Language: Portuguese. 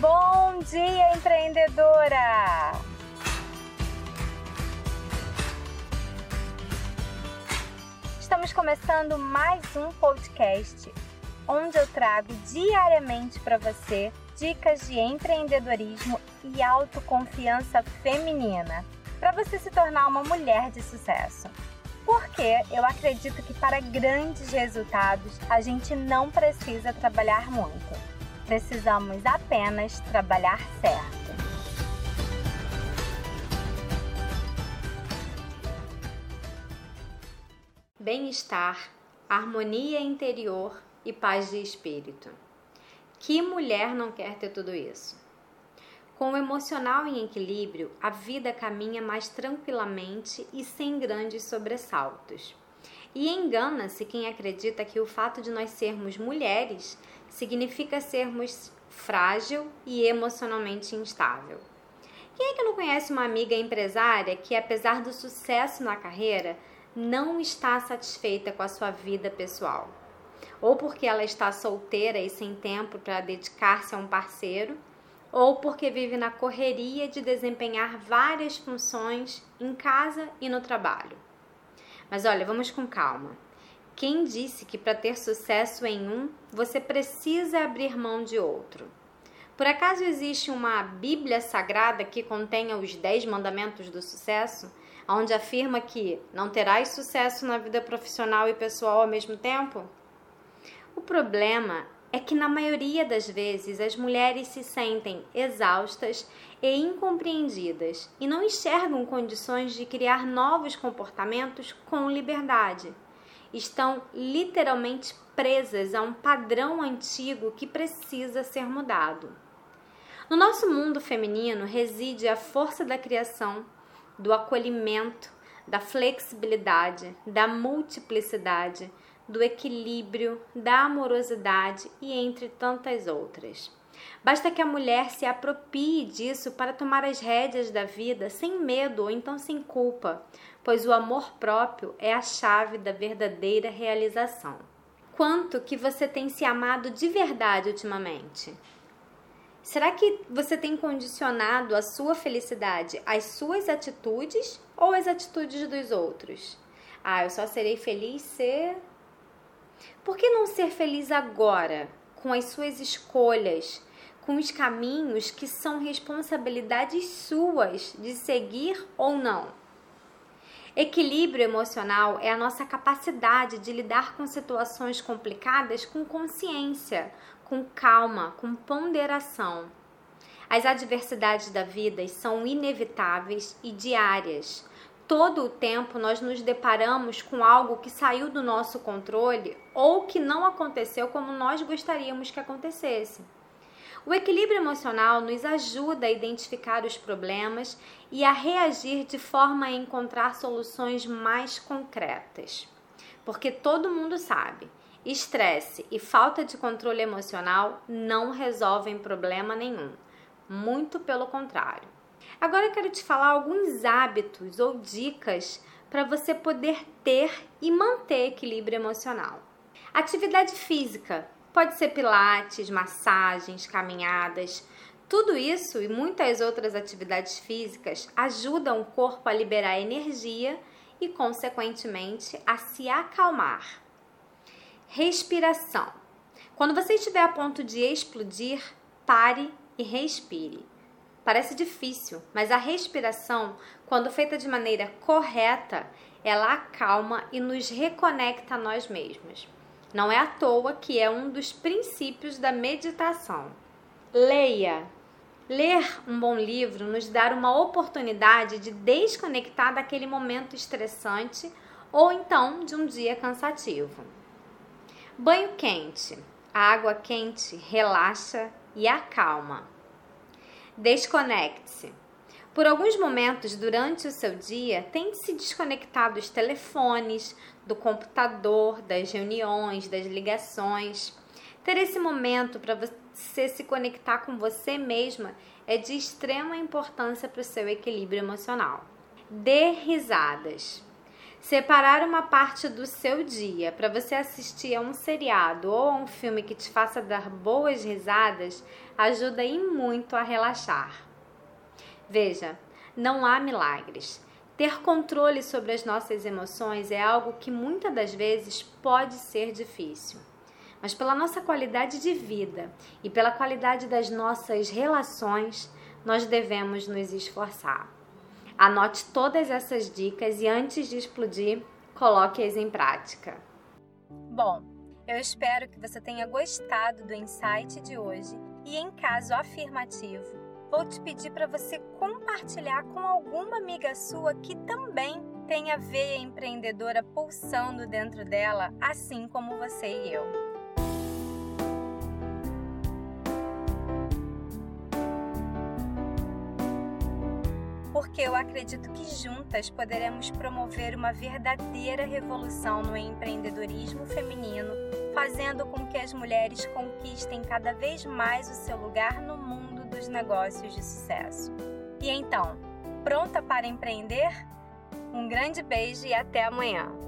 Bom dia, empreendedora! Estamos começando mais um podcast onde eu trago diariamente para você dicas de empreendedorismo e autoconfiança feminina para você se tornar uma mulher de sucesso. Porque eu acredito que para grandes resultados a gente não precisa trabalhar muito. Precisamos apenas trabalhar certo. Bem-estar, harmonia interior e paz de espírito. Que mulher não quer ter tudo isso? Com o emocional em equilíbrio, a vida caminha mais tranquilamente e sem grandes sobressaltos. E engana-se quem acredita que o fato de nós sermos mulheres significa sermos frágil e emocionalmente instável. Quem é que não conhece uma amiga empresária que, apesar do sucesso na carreira, não está satisfeita com a sua vida pessoal? Ou porque ela está solteira e sem tempo para dedicar-se a um parceiro, ou porque vive na correria de desempenhar várias funções em casa e no trabalho. Mas olha, vamos com calma. Quem disse que para ter sucesso em um, você precisa abrir mão de outro? Por acaso existe uma Bíblia sagrada que contenha os dez mandamentos do sucesso, onde afirma que não terás sucesso na vida profissional e pessoal ao mesmo tempo? O problema é que na maioria das vezes as mulheres se sentem exaustas e incompreendidas e não enxergam condições de criar novos comportamentos com liberdade. Estão literalmente presas a um padrão antigo que precisa ser mudado. No nosso mundo feminino reside a força da criação, do acolhimento, da flexibilidade, da multiplicidade do equilíbrio, da amorosidade e entre tantas outras. Basta que a mulher se apropie disso para tomar as rédeas da vida sem medo ou então sem culpa, pois o amor próprio é a chave da verdadeira realização. Quanto que você tem se amado de verdade ultimamente? Será que você tem condicionado a sua felicidade às suas atitudes ou às atitudes dos outros? Ah, eu só serei feliz se por que não ser feliz agora, com as suas escolhas, com os caminhos que são responsabilidades suas de seguir ou não? Equilíbrio emocional é a nossa capacidade de lidar com situações complicadas com consciência, com calma, com ponderação. As adversidades da vida são inevitáveis e diárias, todo o tempo nós nos deparamos com algo que saiu do nosso controle ou que não aconteceu como nós gostaríamos que acontecesse. O equilíbrio emocional nos ajuda a identificar os problemas e a reagir de forma a encontrar soluções mais concretas. Porque todo mundo sabe, estresse e falta de controle emocional não resolvem problema nenhum. Muito pelo contrário. Agora eu quero te falar alguns hábitos ou dicas para você poder ter e manter equilíbrio emocional. Atividade física pode ser pilates, massagens, caminhadas. Tudo isso e muitas outras atividades físicas ajudam o corpo a liberar energia e, consequentemente, a se acalmar. Respiração. Quando você estiver a ponto de explodir, pare e respire. Parece difícil, mas a respiração, quando feita de maneira correta, ela acalma e nos reconecta a nós mesmos. Não é à toa que é um dos princípios da meditação. Leia. Ler um bom livro nos dá uma oportunidade de desconectar daquele momento estressante ou então de um dia cansativo. Banho quente. A água quente relaxa e acalma. Desconecte-se. Por alguns momentos durante o seu dia, tente se desconectar dos telefones, do computador, das reuniões, das ligações. Ter esse momento para você se conectar com você mesma é de extrema importância para o seu equilíbrio emocional. Dê risadas. Separar uma parte do seu dia para você assistir a um seriado ou a um filme que te faça dar boas risadas ajuda e muito a relaxar. Veja, não há milagres. Ter controle sobre as nossas emoções é algo que muitas das vezes pode ser difícil. Mas pela nossa qualidade de vida e pela qualidade das nossas relações, nós devemos nos esforçar. Anote todas essas dicas e antes de explodir, coloque-as em prática. Bom, eu espero que você tenha gostado do insight de hoje e, em caso afirmativo, vou te pedir para você compartilhar com alguma amiga sua que também tem a veia empreendedora pulsando dentro dela, assim como você e eu. Porque eu acredito que juntas poderemos promover uma verdadeira revolução no empreendedorismo feminino, fazendo com que as mulheres conquistem cada vez mais o seu lugar no mundo dos negócios de sucesso. E então, pronta para empreender? Um grande beijo e até amanhã!